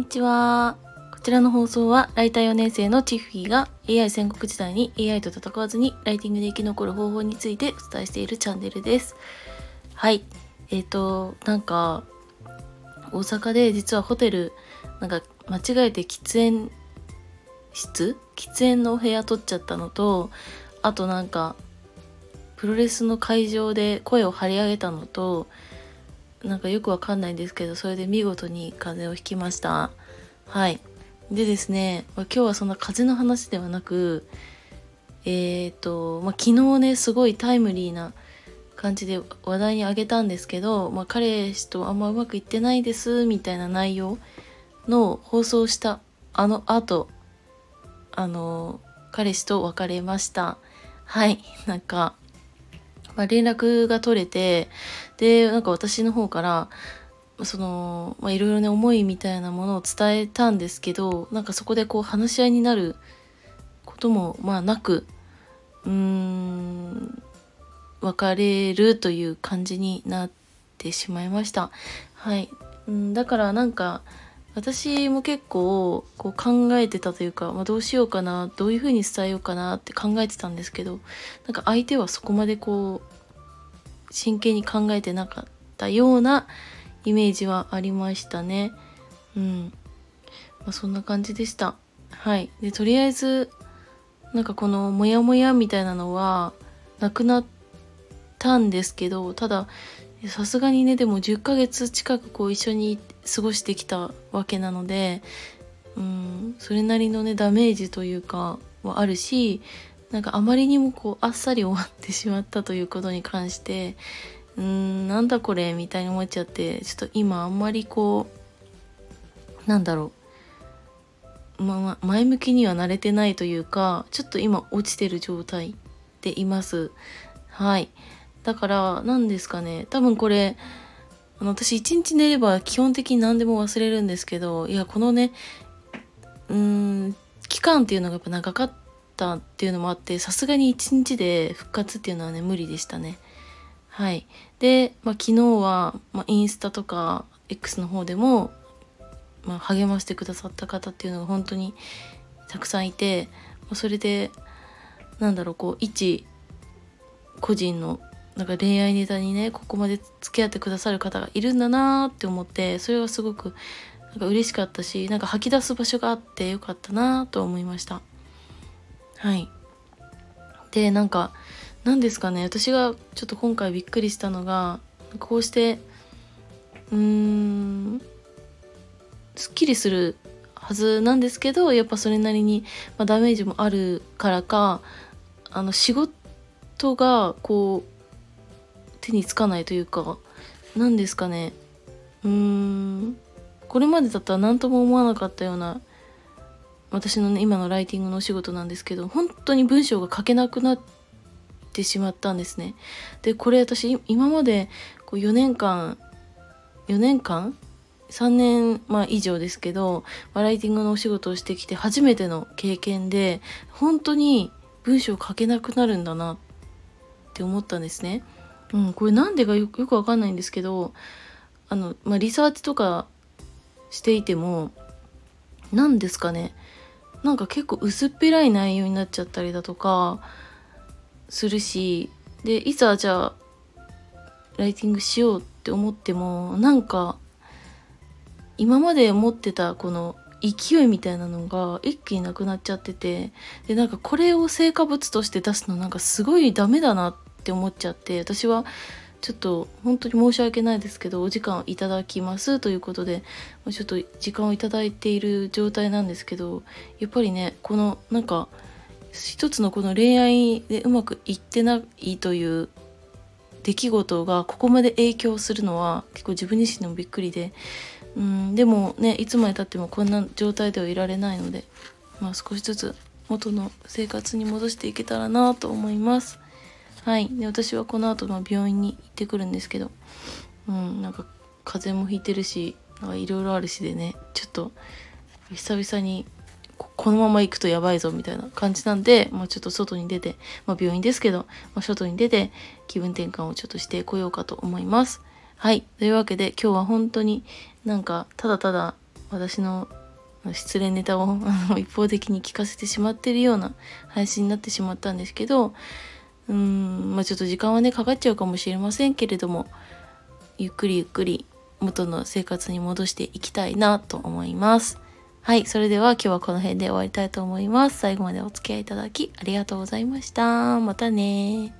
にちは。こちらの放送は、ライター4年生のチフィーが AI 戦国時代に AI と戦わずにライティングで生き残る方法についてお伝えしているチャンネルです。はい。えっ、と、なんか、大阪で実はホテル、なんか間違えて喫煙室？喫煙のお部屋取っちゃったのと、あとなんか、プロレスの会場で声を張り上げたのと、なんかよくわかんないんですけど、それで見事に風邪をひきました。はい。でですね、ま今日はそんな風の話ではなく、えっ、と、まあ、昨日ね、すごいタイムリーな感じで話題にあげたんですけど、まあ、彼氏とあんまうまくいってないです、みたいな内容の放送したあの後、あの、彼氏と別れました。はい。なんか、まあ、連絡が取れて、で、なんか私の方から、その、いろいろね、思いみたいなものを伝えたんですけど、なんかそこでこう話し合いになることも、まあなく、うーん、別れるという感じになってしまいました。はい。うん、だからなんか、私も結構こう考えてたというか、まあ、どうしようかなどういうふうに伝えようかなって考えてたんですけどなんか相手はそこまでこう真剣に考えてなかったようなイメージはありましたね。うん。まあ、そんな感じでした。はい。で、とりあえず、なんかこのモヤモヤみたいなのはなくなったんですけど、ただ、さすがにね、でも10ヶ月近くこう一緒に過ごしてきたわけなので、うん、それなりのね、ダメージというか、はあるし、なんかあまりにもこう、あっさり終わってしまったということに関して、うーん、なんだこれみたいに思っちゃって、ちょっと今あんまりこう、なんだろう。まま、前向きには慣れてないというか、ちょっと今落ちてる状態でいます。はい。だから、何ですかね。多分これ、あの私一日寝れば基本的に何でも忘れるんですけど、いや、このね、うーん、期間っていうのがやっぱ長かったっていうのもあって、さすがに一日で復活っていうのはね、無理でしたね。はい。で、まあ、昨日は、まあ、インスタとか X の方でも、まあ、励ましてくださった方っていうのが本当にたくさんいて、まあそれで、なんだろう、こう、一個人のなんか恋愛ネタにね、ここまで付き合ってくださる方がいるんだなって思って、それはすごくなんか嬉しかったし、なんか吐き出す場所があってよかったなと思いました。はい。で、なんか、なんですかね、私がちょっと今回びっくりしたのが、こうして、うーん、すっきりするはずなんですけど、やっぱそれなりに、まあ、ダメージもあるからか、あの、仕事が、こう、手につかないというか、何ですかね、うーん、これまでだったら何とも思わなかったような、私のね、今のライティングのお仕事なんですけど、本当に文章が書けなくなってしまったんですね。で、これ私、今までこう4年間、4年間 ?3 年、まあ、以上ですけど、まライティングのお仕事をしてきて初めての経験で、本当に文章を書けなくなるんだなって思ったんですね。うん、これなんでかよくわかんないんですけど、あの、まあ、リサーチとかしていても、何ですかね。なんか結構薄っぺらい内容になっちゃったりだとか、するし、で、いざじゃあ、ライティングしようって思っても、なんか、今まで持ってたこの勢いみたいなのが一気になくなっちゃってて、で、なんかこれを成果物として出すのなんかすごいダメだなっって思っちゃって、私はちょっと本当に申し訳ないですけど、お時間をいただきますということで、ちょっと時間をいただいている状態なんですけど、やっぱりね、このなんか、一つのこの恋愛でうまくいってないという出来事がここまで影響するのは結構自分自身でもびっくりで、うん、でもね、いつまでたってもこんな状態ではいられないので、まあ少しずつ元の生活に戻していけたらなと思います。はい。で、私はこの後、ま病院に行ってくるんですけど、うん、なんか風邪もひいてるし、いろいろあるしでね、ちょっと久々にこのまま行くとやばいぞみたいな感じなんで、まあ、ちょっと外に出て、まあ、病院ですけど、まあ、外に出て気分転換をちょっとしてこようかと思います。はい。というわけで今日は本当になんかただただ私の失恋ネタを一方的に聞かせてしまってるような配信になってしまったんですけどうんまあちょっと時間はねかかっちゃうかもしれませんけれどもゆっくりゆっくり元の生活に戻していきたいなと思います。はい、それでは今日はこの辺で終わりたいと思います。最後までお付き合いいただきありがとうございました。またね